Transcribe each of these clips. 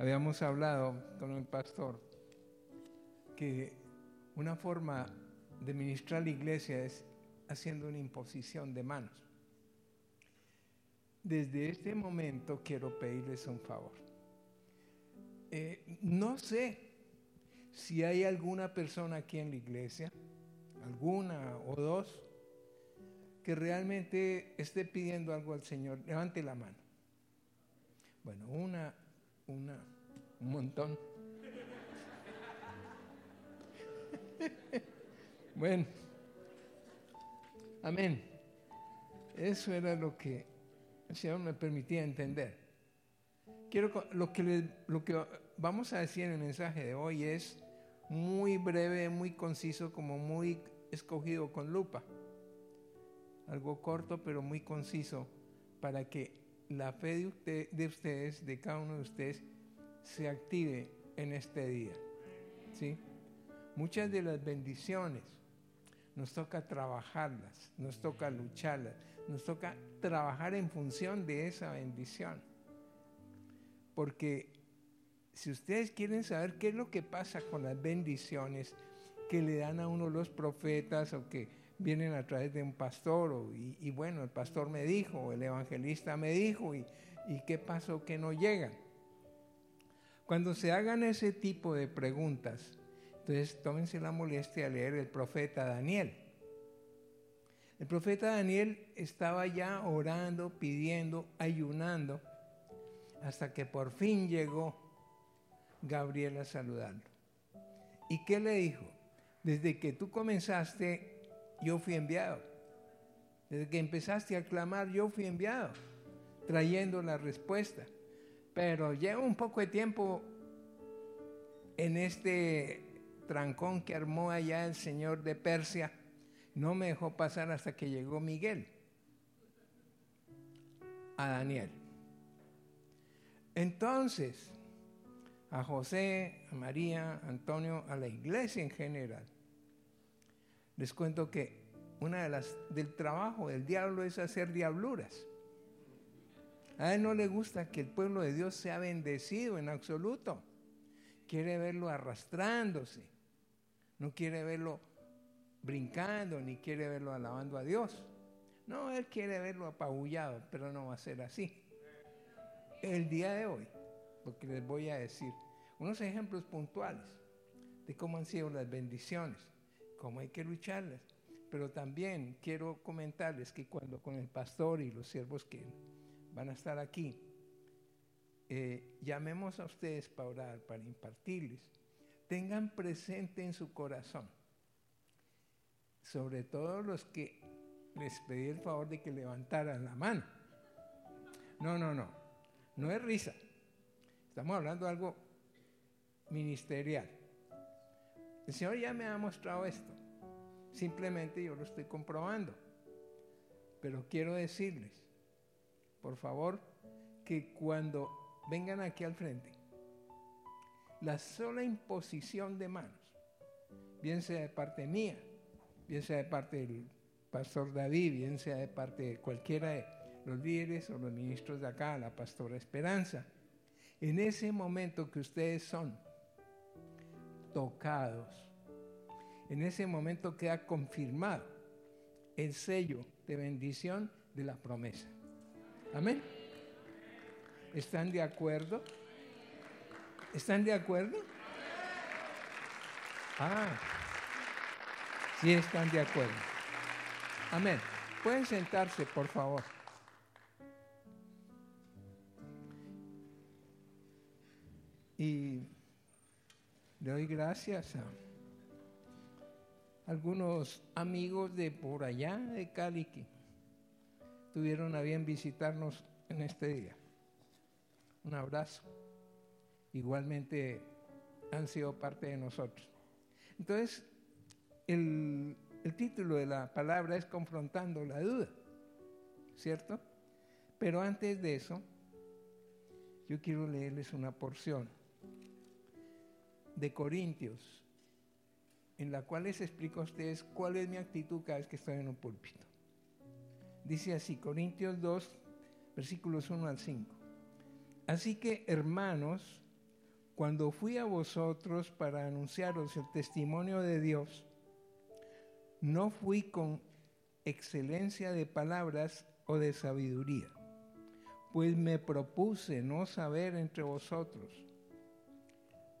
habíamos hablado con el pastor que una forma de ministrar la iglesia es haciendo una imposición de manos. Desde este momento quiero pedirles un favor. Eh, no sé si hay alguna persona aquí en la iglesia, alguna o dos, que realmente esté pidiendo algo al Señor. Levante la mano. Bueno, una, un montón. bueno, amén. Eso era lo que el Señor me permitía entender. Quiero lo que, lo que vamos a decir en el mensaje de hoy es muy breve, muy conciso, como muy escogido con lupa. Algo corto, pero muy conciso, para que la fe de, de ustedes, de cada uno de ustedes, se active en este día. ¿Sí? Muchas de las bendiciones nos toca trabajarlas, nos toca lucharlas, nos toca trabajar en función de esa bendición. Porque si ustedes quieren saber qué es lo que pasa con las bendiciones que le dan a uno los profetas o que vienen a través de un pastor, o, y, bueno, el pastor me dijo, el evangelista me dijo, y, y qué pasó que no llegan. Cuando se hagan ese tipo de preguntas, entonces tómense la molestia de leer el profeta Daniel. El profeta Daniel estaba ya orando, pidiendo, ayunando, hasta que por fin llegó Gabriel a saludarlo. ¿Y qué le dijo? Desde que tú comenzaste, yo fui enviado. Desde que empezaste a clamar, yo fui enviado, trayendo la respuesta. Pero lleva un poco de tiempo en este trancón que armó allá el señor de Persia. No me dejó pasar hasta que llegó Miguel a Daniel. Entonces, a José, a María, Antonio, a la iglesia en general. Les cuento que una de las del trabajo del diablo es hacer diabluras. A él no le gusta que el pueblo de Dios sea bendecido en absoluto. Quiere verlo arrastrándose. No quiere verlo brincando, ni quiere verlo alabando a Dios. No, él quiere verlo apabullado, pero no va a ser así. El día de hoy porque les voy a decir unos ejemplos puntuales de cómo han sido las bendiciones, cómo hay que lucharlas. Pero también quiero comentarles que cuando con el pastor y los siervos que van a estar aquí, eh, llamemos a ustedes para orar, para impartirles, tengan presente en su corazón, sobre todo los que les pedí el favor de que levantaran la mano. No, no, no, no es risa. Estamos hablando de algo ministerial. El Señor ya me ha mostrado esto. Simplemente yo lo estoy comprobando. Pero quiero decirles, por favor, que cuando vengan aquí al frente, la sola imposición de manos, bien sea de parte mía, bien sea de parte del pastor David, bien sea de parte de cualquiera de los líderes o los ministros de acá, la pastora Esperanza, en ese momento que ustedes son tocados, en ese momento queda confirmado el sello de bendición de la promesa. Amén. ¿Están de acuerdo? ¿Están de acuerdo? Ah, sí están de acuerdo. Amén. Pueden sentarse, por favor. Y le doy gracias a algunos amigos de por allá de Cali que tuvieron a bien visitarnos en este día. Un abrazo. Igualmente han sido parte de nosotros. Entonces, el, el título de la palabra es Confrontando la duda, ¿cierto? Pero antes de eso, yo quiero leerles una porción de Corintios, en la cual les explico a ustedes cuál es mi actitud cada vez que estoy en un púlpito. Dice así, Corintios 2, versículos 1 al 5. Así que, hermanos, cuando fui a vosotros para anunciaros el testimonio de Dios, no fui con excelencia de palabras o de sabiduría, pues me propuse no saber entre vosotros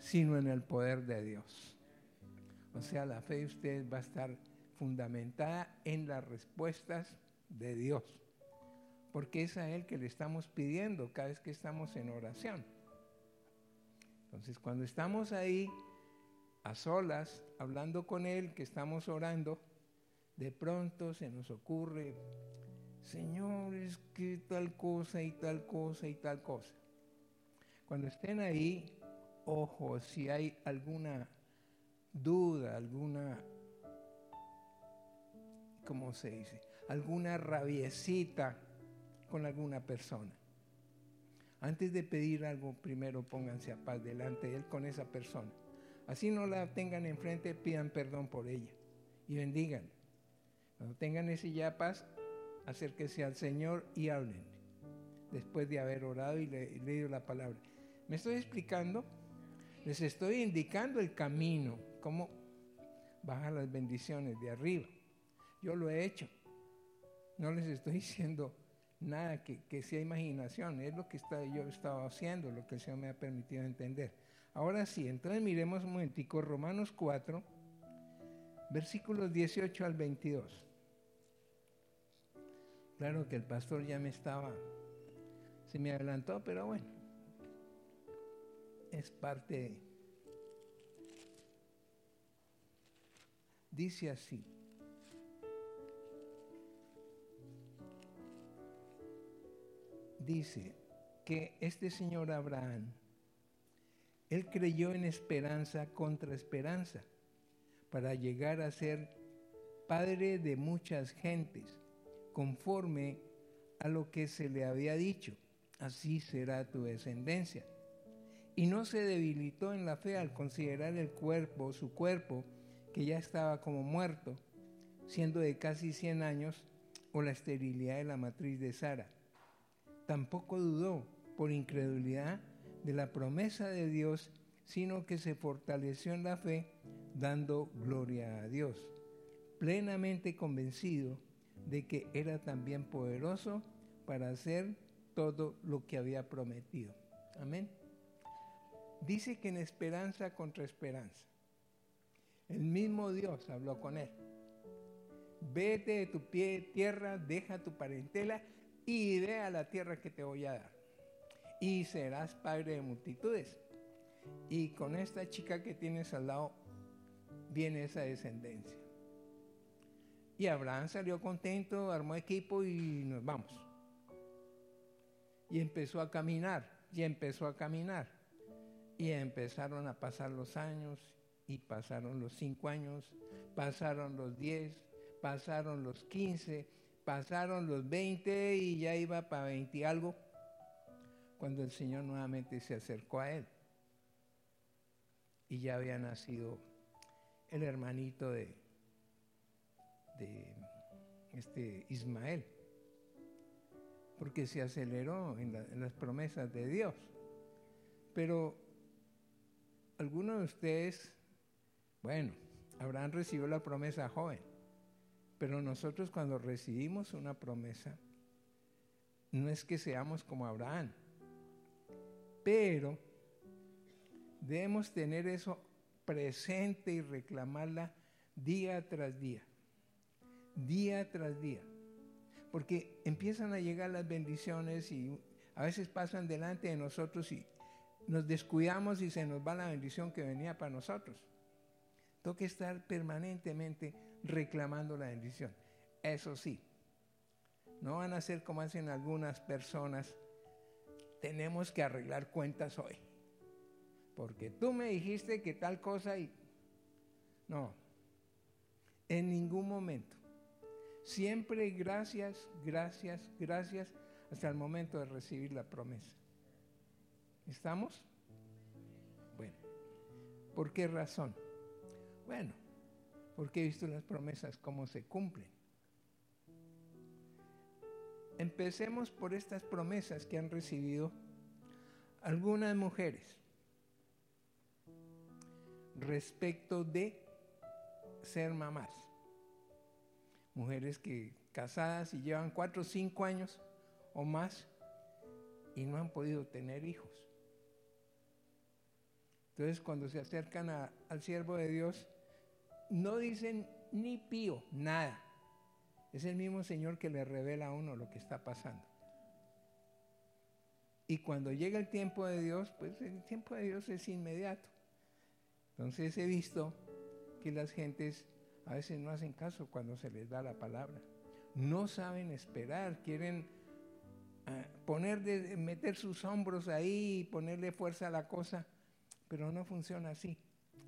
sino en el poder de Dios. O sea, la fe de ustedes va a estar fundamentada en las respuestas de Dios, porque es a Él que le estamos pidiendo cada vez que estamos en oración. Entonces, cuando estamos ahí a solas, hablando con Él, que estamos orando, de pronto se nos ocurre, Señor, es que tal cosa y tal cosa y tal cosa. Cuando estén ahí, ojo, si hay alguna duda, alguna, ¿cómo se dice? Alguna rabiecita con alguna persona. Antes de pedir algo, primero pónganse a paz delante de Él con esa persona. Así no la tengan enfrente, pidan perdón por ella y bendigan. Cuando tengan ese ya paz, acérquese al Señor y hablen. Después de haber orado y leído la palabra. ¿Me estoy explicando? Les estoy indicando el camino, cómo bajar las bendiciones de arriba. Yo lo he hecho. No les estoy diciendo nada que, sea imaginación, es lo que yo he estado haciendo, lo que el Señor me ha permitido entender. Ahora sí, entonces miremos un momentico Romanos 4, versículos 18 al 22. Claro que el pastor ya me estaba, se me adelantó, pero bueno es parte, dice así, dice que este señor Abraham, él creyó en esperanza contra esperanza para llegar a ser padre de muchas gentes, conforme a lo que se le había dicho, así será tu descendencia y no se debilitó en la fe al considerar el cuerpo, su cuerpo, que ya estaba como muerto, siendo de casi 100 años, o la esterilidad de la matriz de Sara. Tampoco dudó por incredulidad de la promesa de Dios, sino que se fortaleció en la fe, dando gloria a Dios, plenamente convencido de que era también poderoso para hacer todo lo que había prometido. Amén dice que en esperanza contra esperanza. El mismo Dios habló con él. Vete de tu pie tierra, deja tu parentela y ve a la tierra que te voy a dar. Y serás padre de multitudes. Y con esta chica que tienes al lado viene esa descendencia. Y Abraham salió contento, armó equipo y nos vamos. Y empezó a caminar, y empezó a caminar. Y empezaron a pasar los años y pasaron los cinco años, pasaron los diez, pasaron los quince, pasaron los veinte y ya iba para veinte algo cuando el Señor nuevamente se acercó a él. Y ya había nacido el hermanito de, de este Ismael, porque se aceleró en, en las promesas de Dios. Pero algunos de ustedes, bueno, Abraham recibió la promesa joven, pero nosotros cuando recibimos una promesa, no es que seamos como Abraham, pero debemos tener eso presente y reclamarla día tras día, día tras día, porque empiezan a llegar las bendiciones y a veces pasan delante de nosotros y nos descuidamos y se nos va la bendición que venía para nosotros. Que estar permanentemente reclamando la bendición. Eso sí, no van a ser como hacen algunas personas. Tenemos que arreglar cuentas hoy. porque tú me dijiste que tal cosa y... No, en ningún momento. Siempre gracias, gracias, gracias hasta el momento de recibir la promesa. ¿Estamos? Bueno, ¿por qué razón? Bueno, porque he visto las promesas cómo se cumplen. Empecemos por estas promesas que han recibido algunas mujeres respecto de ser mamás. Mujeres que casadas y llevan cuatro o cinco años o más y no han podido tener hijos. Entonces cuando se acercan al siervo de Dios, no dicen ni pío, nada. Es el mismo Señor que le revela a uno lo que está pasando. Y cuando llega el tiempo de Dios, pues el tiempo de Dios es inmediato. Entonces he visto que las gentes a veces no hacen caso cuando se les da la palabra. No saben esperar, quieren ah, poner de, meter sus hombros ahí y ponerle fuerza a la cosa, pero no funciona así.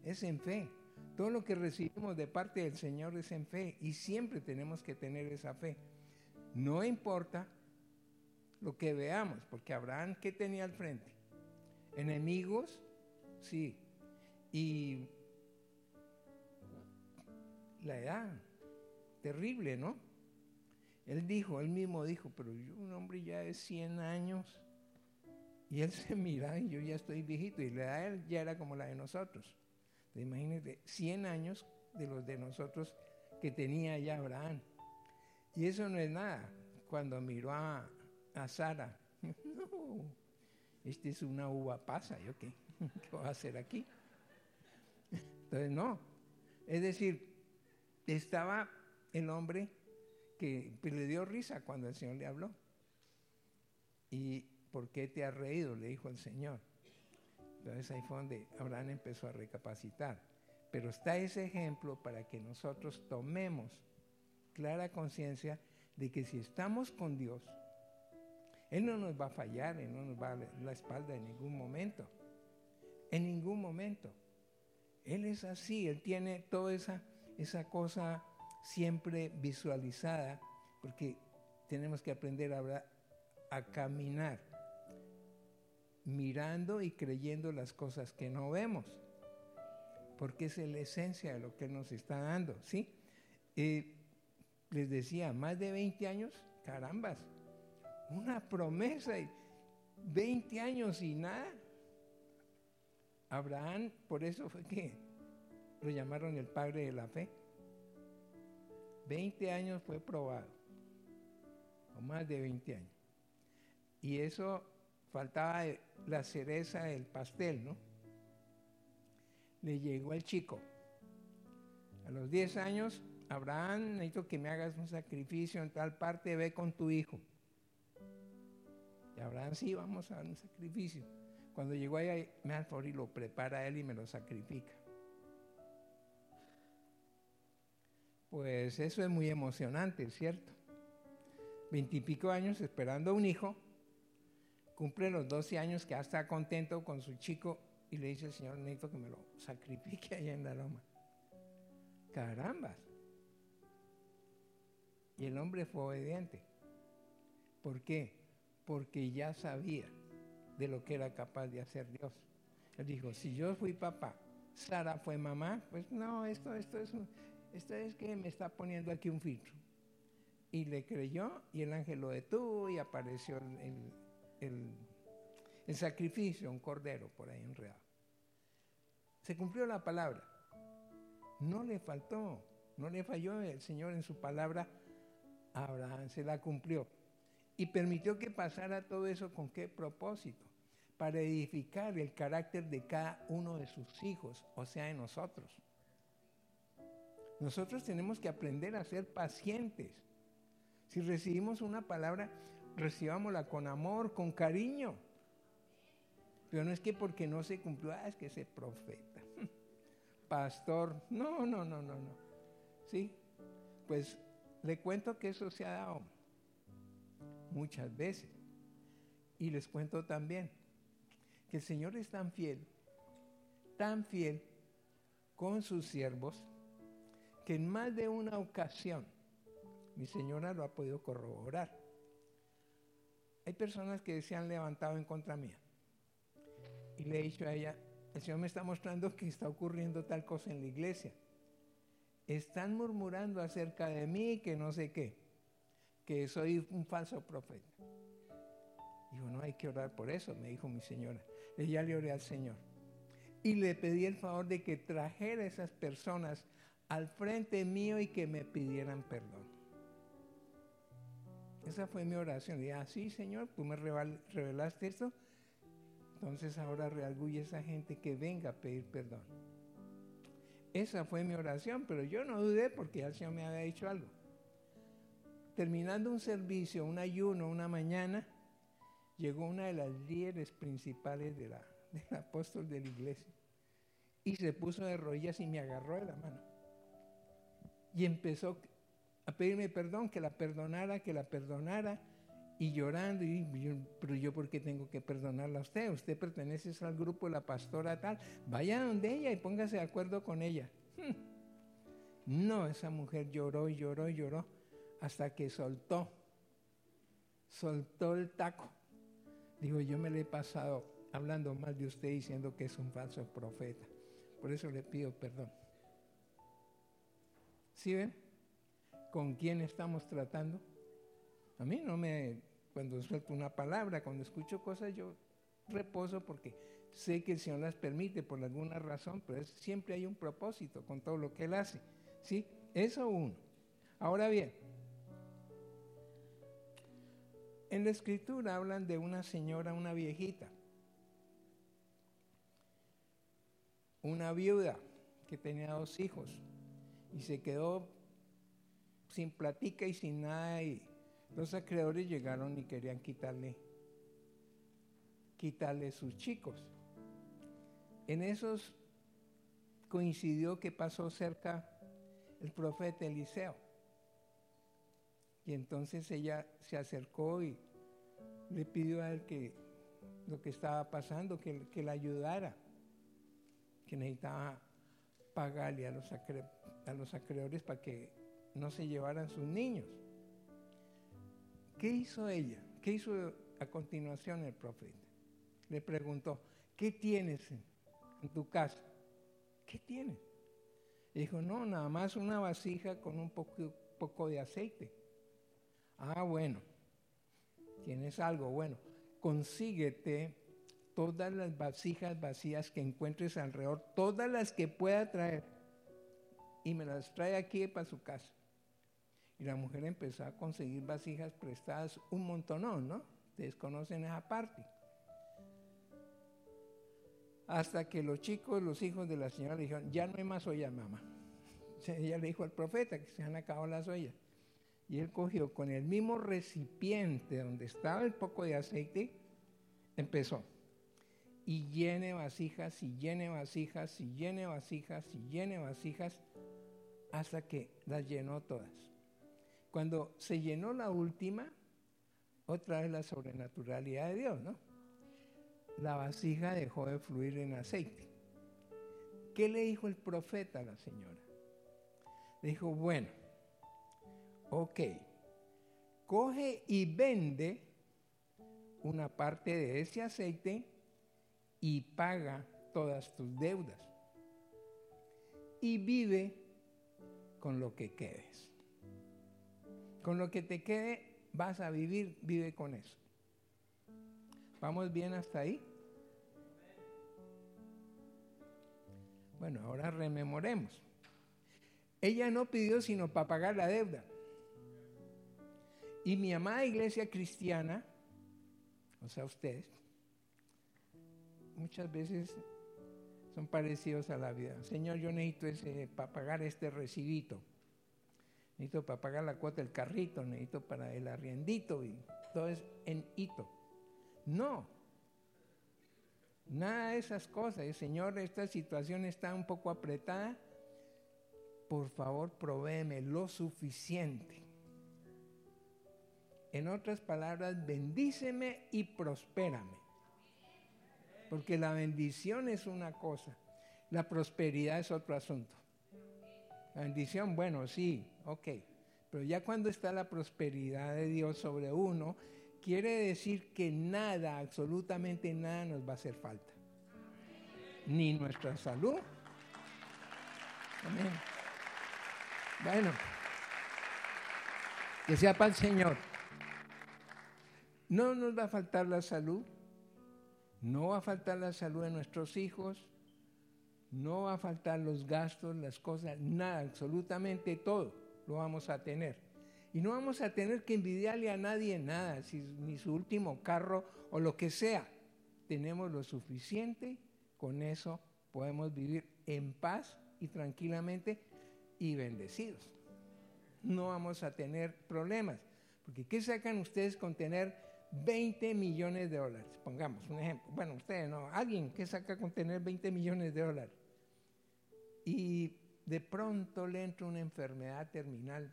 Es en fe. Todo lo que recibimos de parte del Señor es en fe y siempre tenemos que tener esa fe. No importa lo que veamos, porque Abraham, ¿qué tenía al frente? ¿Enemigos? Sí. Y la edad, terrible, ¿no? Él dijo, él mismo dijo, pero yo un hombre ya de 100 años y él se mira y yo ya estoy viejito y la edad él ya era como la de nosotros. Imagínense, 100 años de los de nosotros que tenía ya Abraham. Y eso no es nada. Cuando miró a, a Sara, no, este es una uva pasa, ¿yo qué? ¿Qué voy a hacer aquí? Entonces, no. Es decir, estaba el hombre que le dio risa cuando el Señor le habló. ¿Y por qué te has reído? Le dijo el Señor. Entonces ahí fue donde Abraham empezó a recapacitar. Pero está ese ejemplo para que nosotros tomemos clara conciencia de que si estamos con Dios, Él no nos va a fallar, Él no nos va a dar la espalda en ningún momento. En ningún momento. Él es así, Él tiene toda esa, esa cosa siempre visualizada, porque tenemos que aprender a, a caminar mirando y creyendo las cosas que no vemos, porque es la esencia de lo que nos está dando, ¿sí? Eh, les decía, más de 20 años, carambas, una promesa y 20 años y nada. Abraham, por eso fue que lo llamaron el padre de la fe. 20 años fue probado, o más de 20 años. Y eso faltaba la cereza del pastel, ¿no? Le llegó el chico. A los 10 años, Abraham, necesito que me hagas un sacrificio en tal parte, ve con tu hijo. Y Abraham, sí, vamos a un sacrificio. Cuando llegó ahí, me y lo prepara él y me lo sacrifica. Pues eso es muy emocionante, ¿cierto? Veintipico años esperando un hijo cumple los 12 años que ya está contento con su chico y le dice al Señor, necesito que me lo sacrifique allá en la loma. Carambas. Y el hombre fue obediente. ¿Por qué? Porque ya sabía de lo que era capaz de hacer Dios. Él dijo, si yo fui papá, Sara fue mamá, pues no, esto, esto es, esto es que me está poniendo aquí un filtro. Y le creyó y el ángel lo detuvo y apareció el, el, sacrificio, un cordero por ahí enredado. Se cumplió la palabra. No le faltó, no le falló el Señor en su palabra Abraham, se la cumplió. Y permitió que pasara todo eso con qué propósito? Para edificar el carácter de cada uno de sus hijos, o sea, de nosotros. Nosotros tenemos que aprender a ser pacientes. Si recibimos una palabra, recibámosla con amor, con cariño. Pero no es que porque no se cumplió, ah, es que ese profeta, pastor, no, no, no, no, no. ¿Sí? Pues le cuento que eso se ha dado muchas veces. Y les cuento también que el Señor es tan fiel tan fiel con sus siervos que en más de una ocasión mi señora lo ha podido corroborar. Hay personas que se han levantado en contra mía y le he dicho a ella, el Señor me está mostrando que está ocurriendo tal cosa en la iglesia. Están murmurando acerca de mí que no sé qué, que soy un falso profeta. Dijo, no hay que orar por eso, me dijo mi señora. Ella le oré al Señor. Y le pedí el favor de que trajera a esas personas al frente mío y que me pidieran perdón. Esa fue mi oración. Así, ah, Señor, tú me revelaste esto. Entonces ahora reargulle a esa gente que venga a pedir perdón. Esa fue mi oración, pero yo no dudé porque ya el Señor me había dicho algo. Terminando un servicio, un ayuno, una mañana, llegó una de las líderes principales de la, del apóstol de la iglesia y se puso de rodillas y me agarró de la mano. Y empezó a pedirme perdón, que la perdonara, que la perdonara, y llorando, y pero yo por qué tengo que perdonarla a usted, usted pertenece al grupo de la pastora tal, vaya donde ella y póngase de acuerdo con ella. No, esa mujer lloró y lloró y lloró hasta que soltó, soltó el taco. Dijo, yo me le he pasado hablando mal de usted diciendo que es un falso profeta. Por eso le pido perdón. ¿Sí ven? ¿Con quién estamos tratando? A mí no me, cuando suelto una palabra, cuando escucho cosas, yo reposo porque sé que el Señor las permite por alguna razón, pero siempre hay un propósito con todo lo que Él hace. ¿Sí? Eso uno. Ahora bien, en la escritura hablan de una señora, una viejita, una viuda que tenía dos hijos y se quedó sin platica y sin nada y los acreedores llegaron y querían quitarle quitarle sus chicos. En esos coincidió que pasó cerca el profeta Eliseo. Y entonces ella se acercó y le pidió a él que lo que estaba pasando, que, que la ayudara, que necesitaba pagarle a los, a los acreedores para que no se llevaran sus niños. ¿Qué hizo ella? ¿Qué hizo a continuación el profeta? Le preguntó, ¿qué tienes en, tu casa? ¿Qué tienes? dijo, no, nada más una vasija con un poco, poco de aceite. Ah, bueno, tienes algo, bueno, consíguete todas las vasijas vacías que encuentres alrededor, todas las que pueda traer, y me las trae aquí para su casa. Y la mujer empezó a conseguir vasijas prestadas un montonón, ¿no? Ustedes conocen esa parte. Hasta que los chicos, los hijos de la señora le dijeron, ya no hay más ollas, mamá. Ella le dijo al profeta que se han acabado las ollas. Y él cogió con el mismo recipiente donde estaba el poco de aceite, empezó. Y llene vasijas, y llene vasijas, y llene vasijas, y llene vasijas, hasta que las llenó todas. Cuando se llenó la última, otra vez la sobrenaturalidad de Dios, ¿no? La vasija dejó de fluir en aceite. ¿Qué le dijo el profeta a la señora? Le dijo, bueno, ok, coge y vende una parte de ese aceite y paga todas tus deudas. Y vive con lo que quedes. Con lo que te quede vas a vivir, vive con eso. ¿Vamos bien hasta ahí? Bueno, ahora rememoremos. Ella no pidió sino para pagar la deuda. Y mi amada iglesia cristiana, o sea, ustedes, muchas veces son parecidos a la vida. Señor, yo necesito ese para pagar este recibito necesito para pagar la cuota del carrito, necesito para el arriendito y todo es en hito. No, nada de esas cosas. Señor, esta situación está un poco apretada. Por favor, provéeme lo suficiente. En otras palabras, bendíceme y prospérame. Porque la bendición es una cosa La prosperidad es otro asunto. La bendición, bueno, sí, ok. Pero ya cuando está la prosperidad de Dios sobre uno, quiere decir que nada, absolutamente nada nos va a hacer falta. Ni nuestra salud. Amén. Bueno, que sea para el Señor. No nos va a faltar la salud, no va a faltar la salud de nuestros hijos, no va a faltar los gastos, las cosas, nada, absolutamente todo lo vamos a tener. Y no vamos a tener que envidiarle a nadie nada, ni su último carro o lo que sea. Tenemos lo suficiente, con eso podemos vivir en paz y tranquilamente y bendecidos. No vamos a tener problemas. Porque ¿qué sacan ustedes con tener 20 millones de dólares? Pongamos un ejemplo. Bueno, ustedes no, alguien que saca con tener 20 millones de dólares. Y de pronto le entra una enfermedad terminal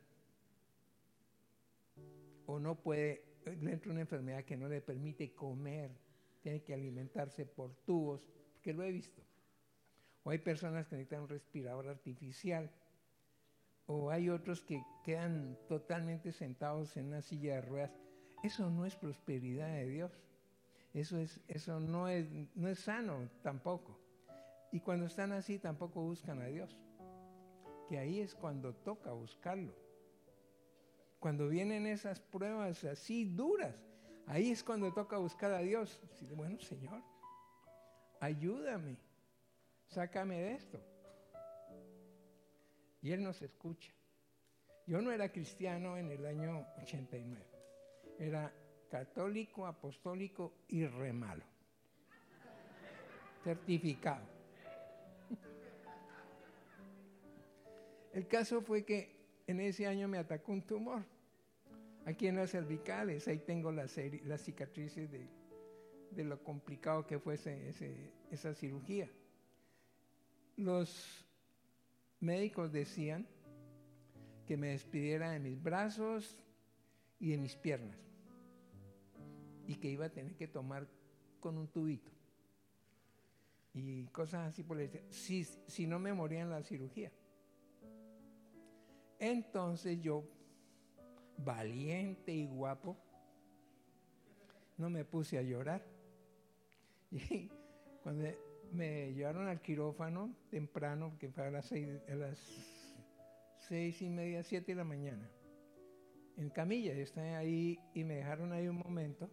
o no puede, le entra una enfermedad que no le permite comer, tiene que alimentarse por tubos, porque lo he visto. O hay personas que necesitan un respirador artificial, o hay otros que quedan totalmente sentados en una silla de ruedas. Eso no es prosperidad de Dios. Eso, es, eso no, es, no es sano tampoco. Y cuando están así tampoco buscan a Dios que ahí es cuando toca buscarlo. Cuando vienen esas pruebas así duras, ahí es cuando toca buscar a Dios. bueno, Señor, ayúdame, sácame de esto. Y Él nos escucha. Yo no era cristiano en el año 89. Era católico, apostólico y remalo. Certificado. El caso fue que en ese año me atacó un tumor aquí en las cervicales. Ahí tengo las, cicatrices de, lo complicado que fue esa cirugía. Los médicos decían que me despidiera de mis brazos y de mis piernas y que iba a tener que tomar con un tubito y cosas así por el si, si no me moría en la cirugía. Entonces yo, valiente y guapo, no me puse a llorar. Y cuando me llevaron al quirófano temprano, que fue a las seis, a las y media, siete de la mañana, en camilla, yo estaba ahí y me dejaron ahí un momento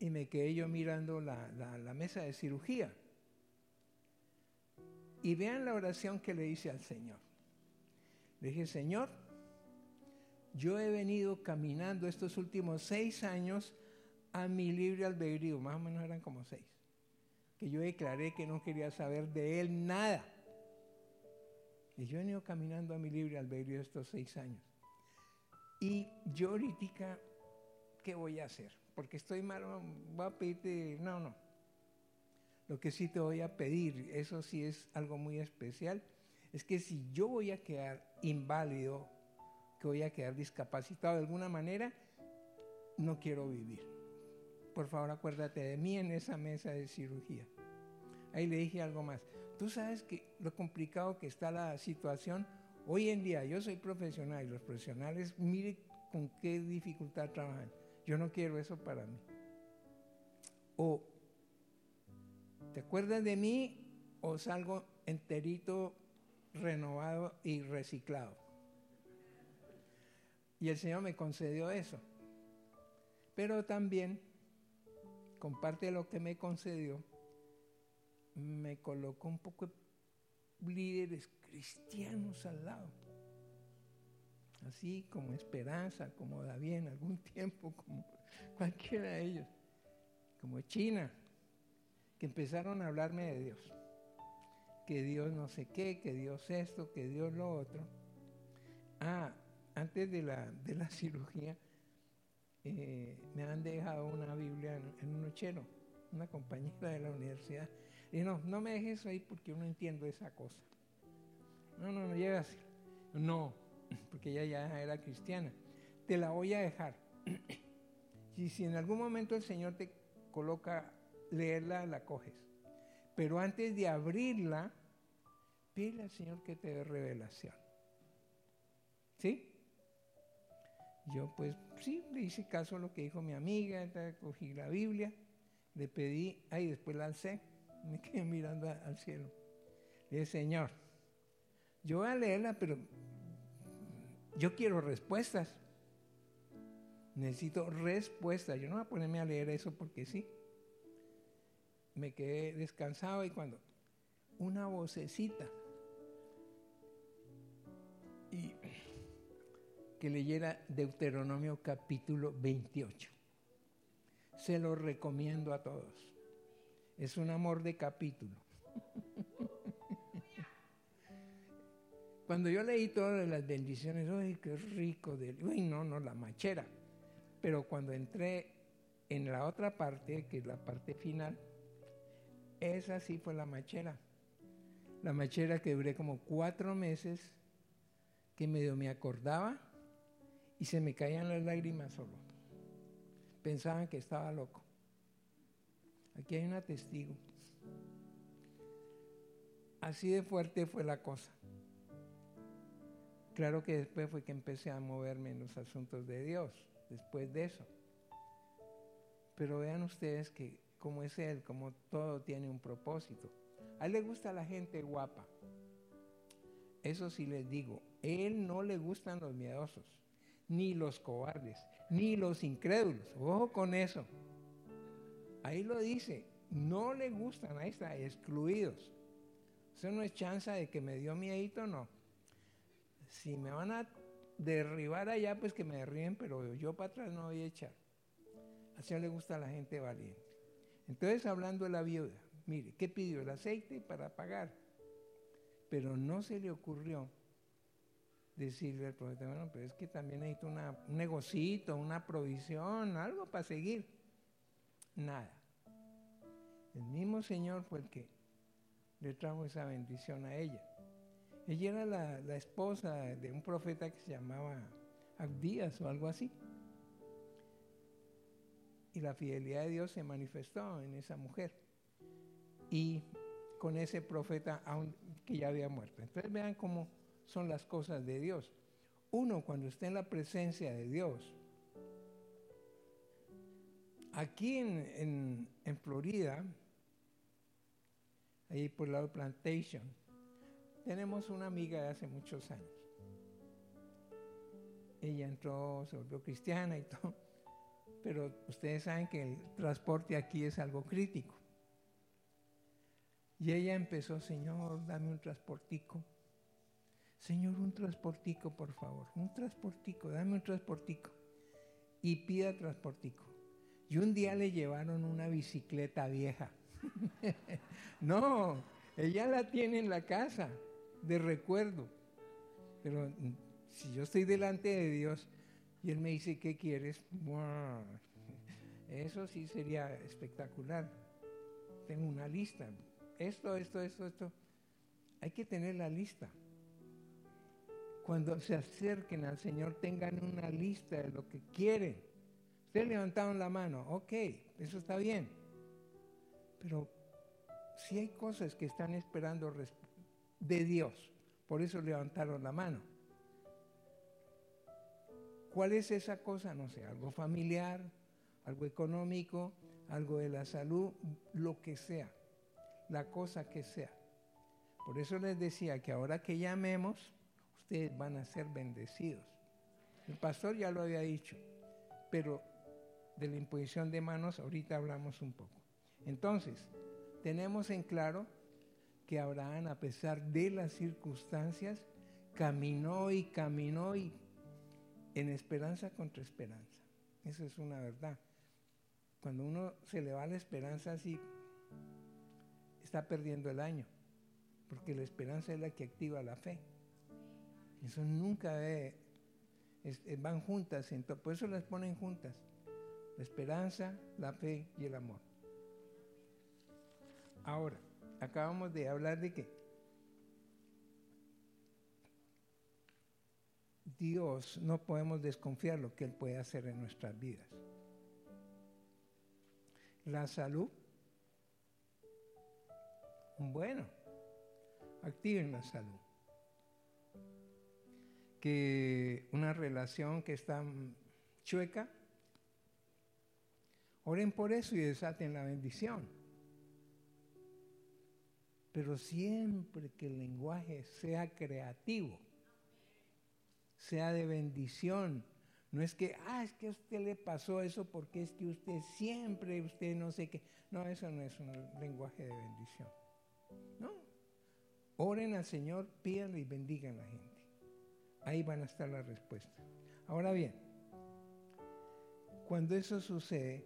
y me quedé yo mirando la, la mesa de cirugía. Y vean la oración que le hice al Señor. Le dije, Señor, yo he venido caminando estos últimos seis años a mi libre albedrío, más o menos eran como seis, que yo declaré que no quería saber de él nada. Y yo he venido caminando a mi libre albedrío estos seis años. Y yo ahorita, ¿qué voy a hacer? Porque estoy mal, voy a pedirte, no, no. Lo que sí te voy a pedir, eso sí es algo muy especial es que si yo voy a quedar inválido, que voy a quedar discapacitado de alguna manera, no quiero vivir. Por favor, acuérdate de mí en esa mesa de cirugía. Ahí le dije algo más. Tú sabes que lo complicado que está la situación. Hoy en día yo soy profesional y los profesionales, mire con qué dificultad trabajan. Yo no quiero eso para mí. O, ¿te acuerdas de mí o salgo enterito renovado y reciclado. Y el Señor me concedió eso. Pero también, con parte de lo que me concedió, me colocó un poco de líderes cristianos al lado. Así como Esperanza, como David en algún tiempo, como cualquiera de ellos, como China, que empezaron a hablarme de Dios que Dios no sé qué, que Dios esto, que Dios lo otro. Ah, antes de la, de la cirugía, eh, me han dejado una Biblia en, un nochero, una compañera de la universidad. Y no, no me dejes ahí porque yo no entiendo esa cosa. No, no, no llega así. No, porque ella ya era cristiana. Te la voy a dejar. y si en algún momento el Señor te coloca leerla, la coges Pero antes de abrirla, pide al Señor que te dé revelación. ¿Sí? Yo pues sí, le hice caso a lo que dijo mi amiga, cogí la Biblia, le pedí, ahí después la alcé, me quedé mirando al cielo. Le dije, Señor, yo voy a leerla, pero yo quiero respuestas. Necesito respuestas. Yo no voy a ponerme a leer eso porque sí. Me quedé descansado y cuando una vocecita que leyera Deuteronomio capítulo 28. Se lo recomiendo a todos. Es un amor de capítulo. Cuando yo leí todas las bendiciones, ¡ay, qué rico! De, uy, no, no, la machera. Pero cuando entré en la otra parte, que es la parte final, esa sí fue la machera. La machera que duré como cuatro meses, que medio me acordaba y se me caían las lágrimas solo. Pensaban que estaba loco. Aquí hay una testigo. Así de fuerte fue la cosa. Claro que después fue que empecé a moverme en los asuntos de Dios, después de eso. Pero vean ustedes que como es Él, como todo tiene un propósito. A Él le gusta la gente guapa. Eso sí les digo, Él no le gustan los miedosos, ni los cobardes, ni los incrédulos. Ojo con eso. Ahí lo dice, no le gustan, ahí está, excluidos. Eso no es chance de que me dio miedito, no. Si me van a derribar allá, pues que me derriben, pero yo para atrás no voy a echar. Así le gusta a la gente valiente. Entonces, hablando de la viuda, mire, ¿qué pidió? El aceite para pagar. Pero no se le ocurrió decirle al profeta, bueno, pero es que también necesito un negocito, una provisión, algo para seguir. Nada. El mismo Señor fue el que le trajo esa bendición a ella. Ella era la, la esposa de un profeta que se llamaba Abdías o algo así. Y la fidelidad de Dios se manifestó en esa mujer. Y con ese profeta que ya había muerto. Entonces vean cómo son las cosas de Dios. Uno cuando está en la presencia de Dios, aquí en, Florida, ahí por el lado de Plantation, tenemos una amiga de hace muchos años. Ella entró, se volvió cristiana y todo, pero ustedes saben que el transporte aquí es algo crítico. Y ella empezó, Señor, dame un transportico. Señor, un transportico, por favor. Un transportico, dame un transportico. Y pida transportico. Y un día le llevaron una bicicleta vieja. no, ella la tiene en la casa, de recuerdo. Pero si yo estoy delante de Dios y Él me dice, ¿qué quieres? Eso sí sería espectacular. Tengo una lista esto, esto, esto, esto. Hay que tener la lista. Cuando se acerquen al Señor, tengan una lista de lo que quieren. Ustedes levantaron la mano, ok, eso está bien. Pero si hay cosas que están esperando de Dios, por eso levantaron la mano. ¿Cuál es esa cosa? No sé, algo familiar, algo económico, algo de la salud, lo que sea la cosa que sea. Por eso les decía que ahora que llamemos, ustedes van a ser bendecidos. El pastor ya lo había dicho, pero de la imposición de manos ahorita hablamos un poco. Entonces, tenemos en claro que Abraham, a pesar de las circunstancias, caminó y caminó y en esperanza contra esperanza. Eso es una verdad. Cuando uno se le va la esperanza así, está perdiendo el año, porque la esperanza es la que activa la fe. Eso nunca van juntas, por eso las ponen juntas. La esperanza, la fe y el amor. Ahora, acabamos de hablar de que Dios no podemos desconfiar lo que Él puede hacer en nuestras vidas. La salud Bueno, activen la salud. Que una relación que está chueca, oren por eso y desaten la bendición. Pero siempre que el lenguaje sea creativo, sea de bendición, no es que, ah, es que a usted le pasó eso porque es que usted siempre, usted no sé qué. No, eso no es un lenguaje de bendición. No. Oren al Señor, pídanle y bendigan a la gente. Ahí van a estar las respuestas. Ahora bien, cuando eso sucede,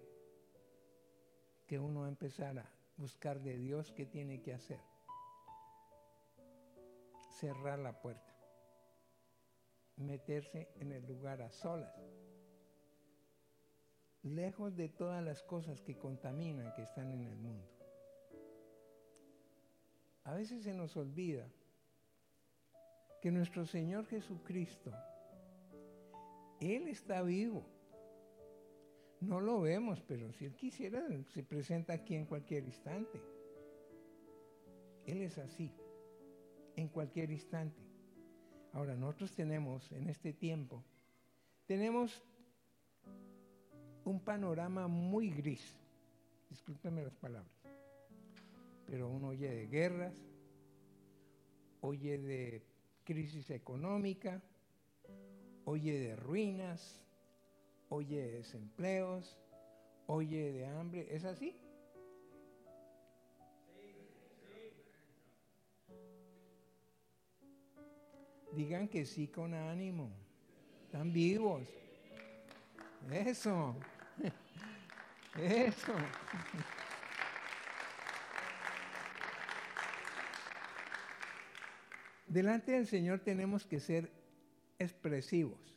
que uno va a empezar a buscar de Dios qué tiene que hacer. Cerrar la puerta meterse en el lugar a solas, lejos de todas las cosas que contaminan que están en el mundo. A veces se nos olvida que nuestro Señor Jesucristo, Él está vivo. No lo vemos, pero si Él quisiera, se presenta aquí en cualquier instante. Él es así, en cualquier instante. Ahora, nosotros tenemos en este tiempo, tenemos un panorama muy gris, discúlpeme las palabras, pero uno oye de guerras, oye de crisis económica, oye de ruinas, oye de desempleos, oye de hambre, ¿es así? Digan que sí con ánimo. Están vivos. Eso. Eso. Delante del Señor tenemos que ser expresivos.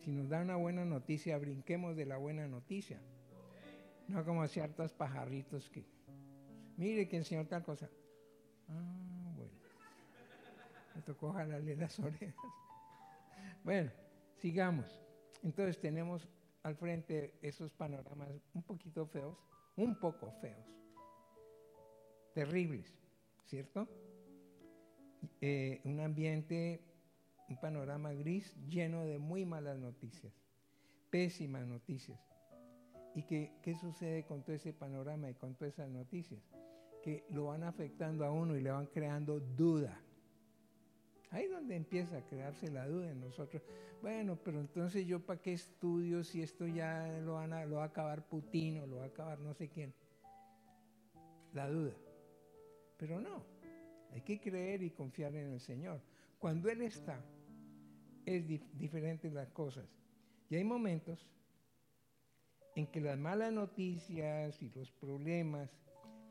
Si nos da una buena noticia, brinquemos de la buena noticia. No como ciertos pajarritos que, mire que el Señor tal cosa. Ah, me tocó jalarle las orejas. Bueno, sigamos. Entonces tenemos al frente esos panoramas un poquito feos, un poco feos, terribles, ¿cierto? Eh, un ambiente, un panorama gris lleno de muy malas noticias, pésimas noticias. ¿Y qué, qué sucede con todo ese panorama y con todas esas noticias? Que lo van afectando a uno y le van creando duda. Ahí es donde empieza a crearse la duda en nosotros. Bueno, pero entonces yo para qué estudio si esto ya lo, van a, lo va a acabar Putin o lo va a acabar no sé quién. La duda. Pero no, hay que creer y confiar en el Señor. Cuando Él está, es diferente las cosas. Y hay momentos en que las malas noticias y los problemas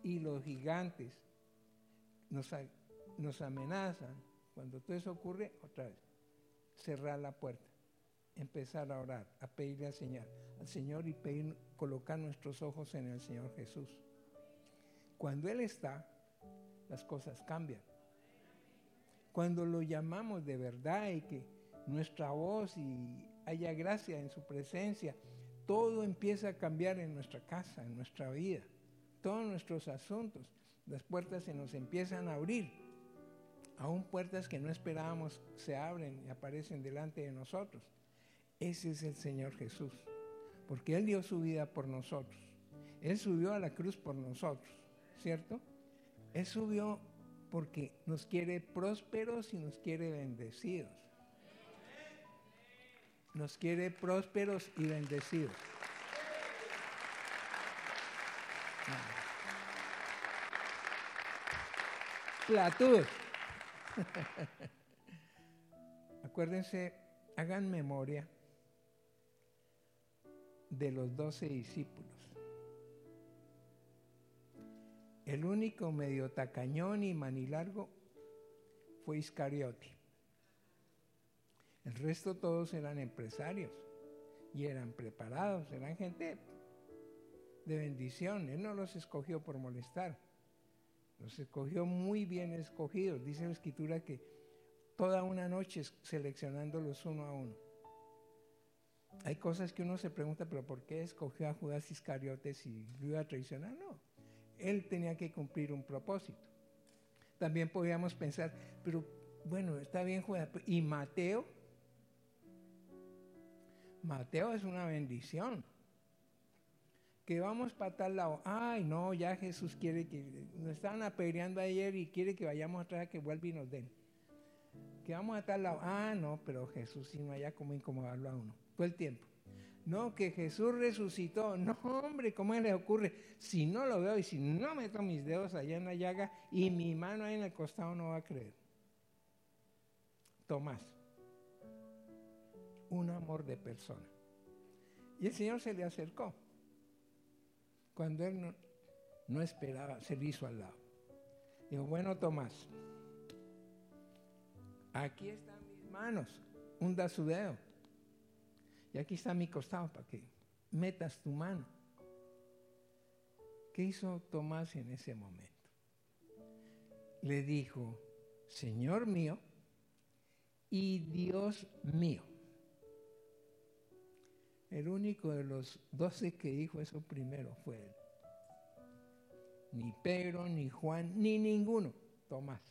y los gigantes nos, amenazan cuando todo eso ocurre, otra vez, cerrar la puerta, empezar a orar, a pedirle al Señor, al Señor y colocar nuestros ojos en el Señor Jesús. Cuando Él está, las cosas cambian. Cuando lo llamamos de verdad y que nuestra voz y haya gracia en su presencia, todo empieza a cambiar en nuestra casa, en nuestra vida, todos nuestros asuntos, las puertas se nos empiezan a abrir Aún puertas que no esperábamos se abren y aparecen delante de nosotros. Ese es el Señor Jesús, porque Él dio su vida por nosotros. Él subió a la cruz por nosotros, ¿cierto? Él subió porque nos quiere prósperos y nos quiere bendecidos. Nos quiere prósperos y bendecidos. Platud. Acuérdense, hagan memoria de los doce discípulos. El único medio tacañón y manilargo fue Iscariote. El resto todos eran empresarios y eran preparados, eran gente de bendición. Él no los escogió por molestar. Los escogió muy bien escogidos. Dice la escritura que toda una noche seleccionándolos uno a uno. Hay cosas que uno se pregunta, pero ¿por qué escogió a Judas Iscariotes y lo iba a traicionar? No. Él tenía que cumplir un propósito. También podríamos pensar, pero bueno, está bien Judas, ¿y Mateo? Mateo es una bendición. Que vamos para tal lado. Ay, no, ya Jesús quiere que. Nos estaban apedreando ayer y quiere que vayamos atrás que vuelva y nos den. Que vamos a tal lado. Ah, no, pero Jesús, si no haya como incomodarlo a uno. Todo el tiempo. No, que Jesús resucitó. No, hombre, ¿cómo le ocurre? Si no lo veo y si no meto mis dedos allá en la llaga y mi mano ahí en el costado no va a creer. Tomás un amor de persona. Y el Señor se le acercó cuando él no, esperaba, se le hizo al lado. Dijo, bueno, Tomás, aquí están mis manos, hunda su dedo. Y aquí está mi costado para que metas tu mano. ¿Qué hizo Tomás en ese momento? Le dijo, Señor mío y Dios mío. El único de los doce que dijo eso primero fue él. Ni Pedro, ni Juan, ni ninguno, Tomás.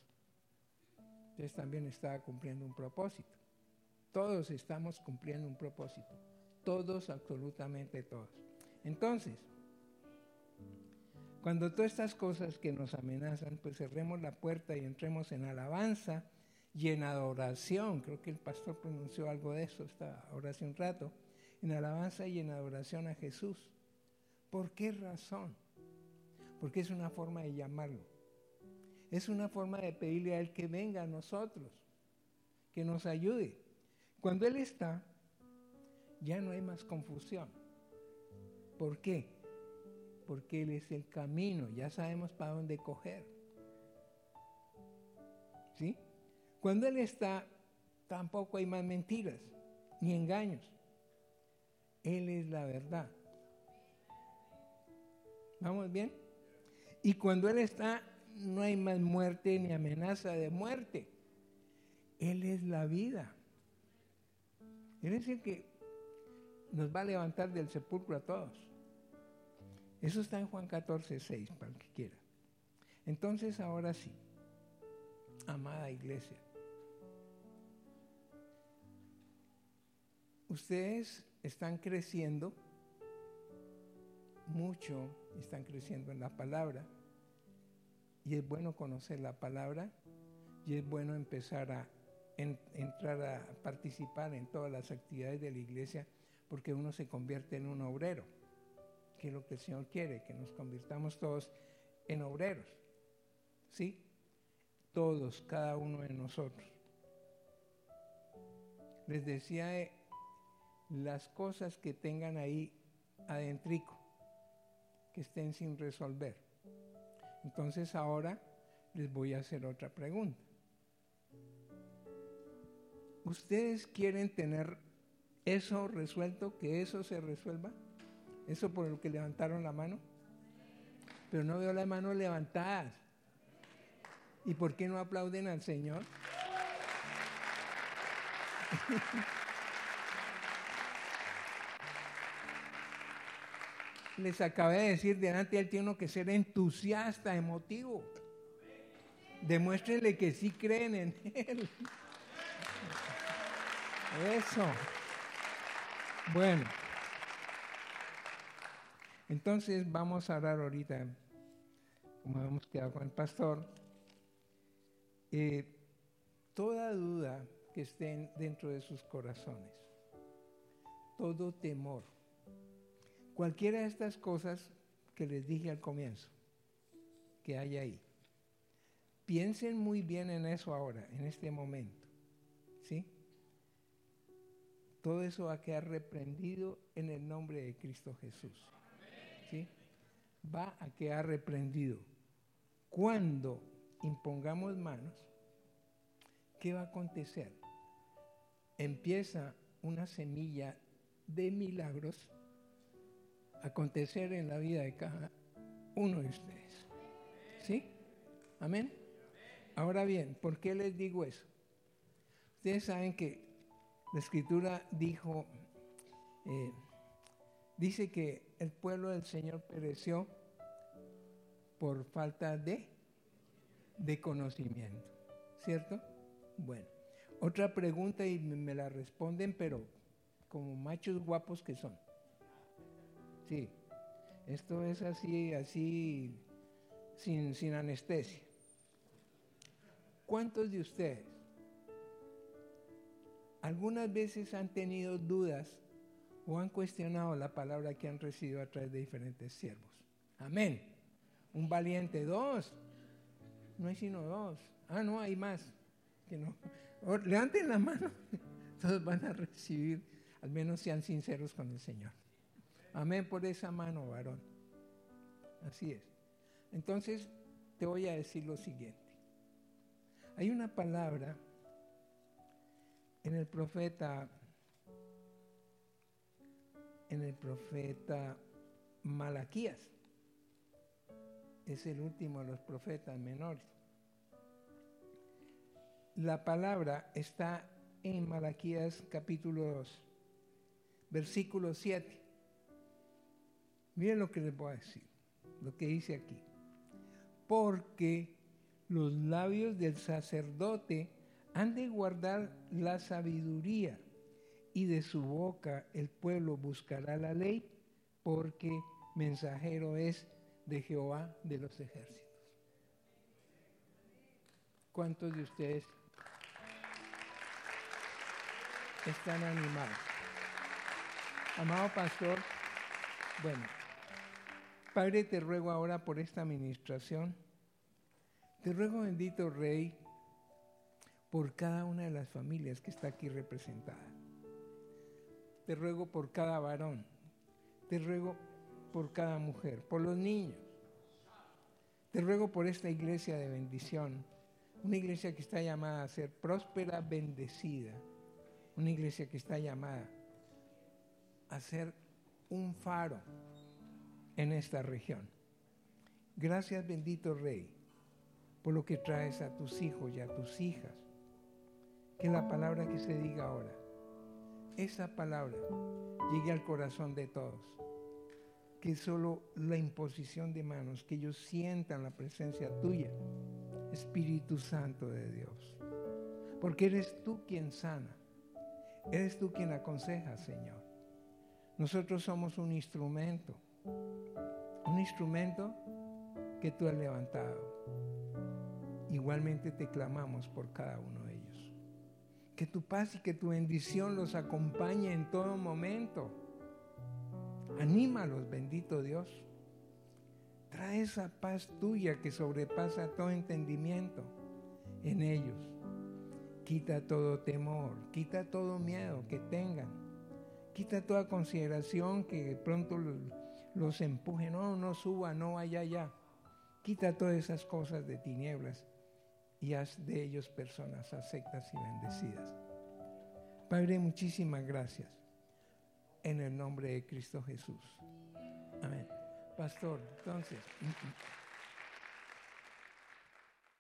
Entonces también estaba cumpliendo un propósito. Todos estamos cumpliendo un propósito. Todos, absolutamente todos. Entonces, cuando todas estas cosas que nos amenazan, pues cerremos la puerta y entremos en alabanza y en adoración. Creo que el pastor pronunció algo de eso ahora hace un rato en alabanza y en adoración a Jesús. ¿Por qué razón? Porque es una forma de llamarlo. Es una forma de pedirle a Él que venga a nosotros, que nos ayude. Cuando Él está, ya no hay más confusión. ¿Por qué? Porque Él es el camino, ya sabemos para dónde coger. ¿Sí? Cuando Él está, tampoco hay más mentiras ni engaños. Él es la verdad. ¿Vamos bien? Y cuando Él está, no hay más muerte ni amenaza de muerte. Él es la vida. Es el que nos va a levantar del sepulcro a todos. Eso está en Juan 14, 6, para el que quiera. Entonces, ahora sí, amada iglesia, ustedes están creciendo mucho, están creciendo en la palabra. Y es bueno conocer la palabra y es bueno empezar a entrar a participar en todas las actividades de la iglesia porque uno se convierte en un obrero, que es lo que el Señor quiere, que nos convirtamos todos en obreros. ¿Sí? Todos, cada uno de nosotros. Les decía eh, las cosas que tengan ahí adentrico, que estén sin resolver. Entonces ahora les voy a hacer otra pregunta. ¿Ustedes quieren tener eso resuelto, que eso se resuelva? ¿Eso por lo que levantaron la mano? Pero no veo las manos levantadas. ¿Y por qué no aplauden al Señor? les acabé de decir, delante de él tiene que ser entusiasta, emotivo. Demuéstrenle que sí creen en él. Eso. Bueno. Entonces vamos a hablar ahorita, como hemos quedado con el pastor, eh, toda duda que esté dentro de sus corazones, todo temor, Cualquiera de estas cosas que les dije al comienzo, que hay ahí. Piensen muy bien en eso ahora, en este momento. ¿Sí? Todo eso va a quedar reprendido en el nombre de Cristo Jesús. ¿Sí? Va a quedar reprendido. Cuando impongamos manos, ¿qué va a acontecer? Empieza una semilla de milagros acontecer en la vida de cada uno de ustedes. ¿Sí? Amén. Ahora bien, ¿por qué les digo eso? Ustedes saben que la escritura dijo, eh, dice que el pueblo del Señor pereció por falta de, de conocimiento. ¿Cierto? Bueno, otra pregunta y me la responden, pero como machos guapos que son. Sí, esto es así, así, sin, sin anestesia. ¿Cuántos de ustedes algunas veces han tenido dudas o han cuestionado la palabra que han recibido a través de diferentes siervos? Amén. Un valiente, dos. No hay sino dos. Ah, no, hay más. Que levanten la mano. Todos van a recibir, al menos sean sinceros con el Señor. Amén por esa mano, varón. Así es. Entonces, te voy a decir lo siguiente. Hay una palabra en el profeta, en el profeta Malaquías. Es el último de los profetas menores. La palabra está en Malaquías capítulo 2, versículo 7. Miren lo que les voy a decir, lo que dice aquí. Porque los labios del sacerdote han de guardar la sabiduría y de su boca el pueblo buscará la ley porque mensajero es de Jehová de los ejércitos. ¿Cuántos de ustedes están animados? Amado pastor, bueno, Padre, te ruego ahora por esta administración te ruego, bendito Rey, por cada una de las familias que está aquí representada. Te ruego por cada varón. Te ruego por cada mujer, por los niños. Te ruego por esta iglesia de bendición, una iglesia que está llamada a ser próspera, bendecida, una iglesia que está llamada a ser un faro en esta región. Gracias, bendito Rey por lo que traes a tus hijos y a tus hijas. Que la palabra que se diga ahora, esa palabra llegue al corazón de todos. Que solo la imposición de manos, que ellos sientan la presencia tuya, Espíritu Santo de Dios. Porque eres tú quien sana, eres tú quien aconseja, Señor. Nosotros somos un instrumento, un instrumento que tú has levantado igualmente te clamamos por cada uno. Que tu paz y que tu bendición los acompañe en todo momento. Anímalos, bendito Dios. Trae esa paz tuya que sobrepasa todo entendimiento en ellos. Quita todo temor, quita todo miedo que tengan. Quita toda consideración que pronto los, empuje. No, no suba, no vaya allá. Quita todas esas cosas de tinieblas y haz de ellos personas aceptas y bendecidas. Padre, muchísimas gracias en el nombre de Cristo Jesús. Amén. Pastor, entonces...